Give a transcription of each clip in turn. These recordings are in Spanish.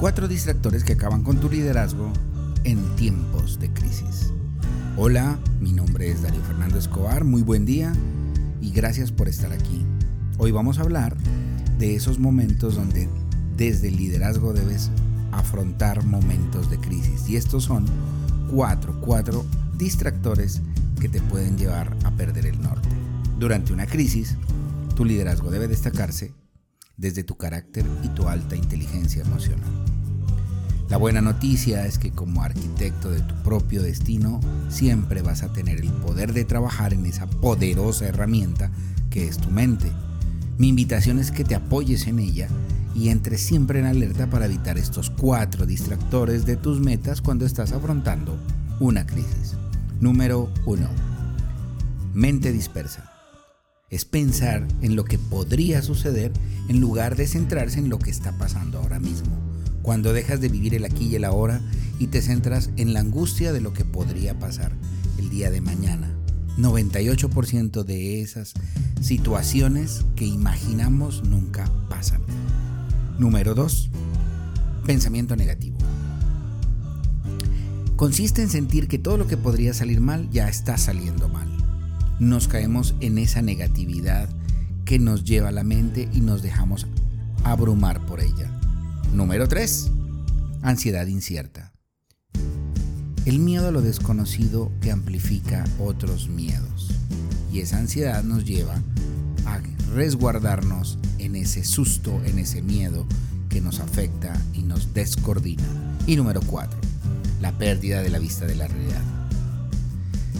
Cuatro distractores que acaban con tu liderazgo en tiempos de crisis. Hola, mi nombre es Darío Fernando Escobar, muy buen día y gracias por estar aquí. Hoy vamos a hablar de esos momentos donde desde el liderazgo debes afrontar momentos de crisis y estos son cuatro, cuatro distractores que te pueden llevar a perder el norte. Durante una crisis, tu liderazgo debe destacarse desde tu carácter y tu alta inteligencia emocional. La buena noticia es que como arquitecto de tu propio destino, siempre vas a tener el poder de trabajar en esa poderosa herramienta que es tu mente. Mi invitación es que te apoyes en ella y entres siempre en alerta para evitar estos cuatro distractores de tus metas cuando estás afrontando una crisis. Número 1. Mente dispersa. Es pensar en lo que podría suceder en lugar de centrarse en lo que está pasando ahora mismo. Cuando dejas de vivir el aquí y el ahora y te centras en la angustia de lo que podría pasar el día de mañana. 98% de esas situaciones que imaginamos nunca pasan. Número 2. Pensamiento negativo consiste en sentir que todo lo que podría salir mal ya está saliendo mal. Nos caemos en esa negatividad que nos lleva a la mente y nos dejamos abrumar por ella. Número 3. Ansiedad incierta. El miedo a lo desconocido que amplifica otros miedos. Y esa ansiedad nos lleva a resguardarnos en ese susto, en ese miedo que nos afecta y nos descoordina. Y número 4 la pérdida de la vista de la realidad.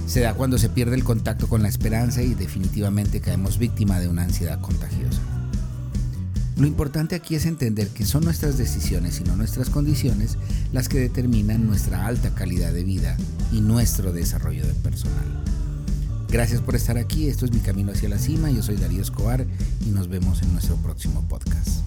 Se da cuando se pierde el contacto con la esperanza y definitivamente caemos víctima de una ansiedad contagiosa. Lo importante aquí es entender que son nuestras decisiones y no nuestras condiciones las que determinan nuestra alta calidad de vida y nuestro desarrollo de personal. Gracias por estar aquí, esto es Mi Camino hacia la Cima, yo soy Darío Escobar y nos vemos en nuestro próximo podcast.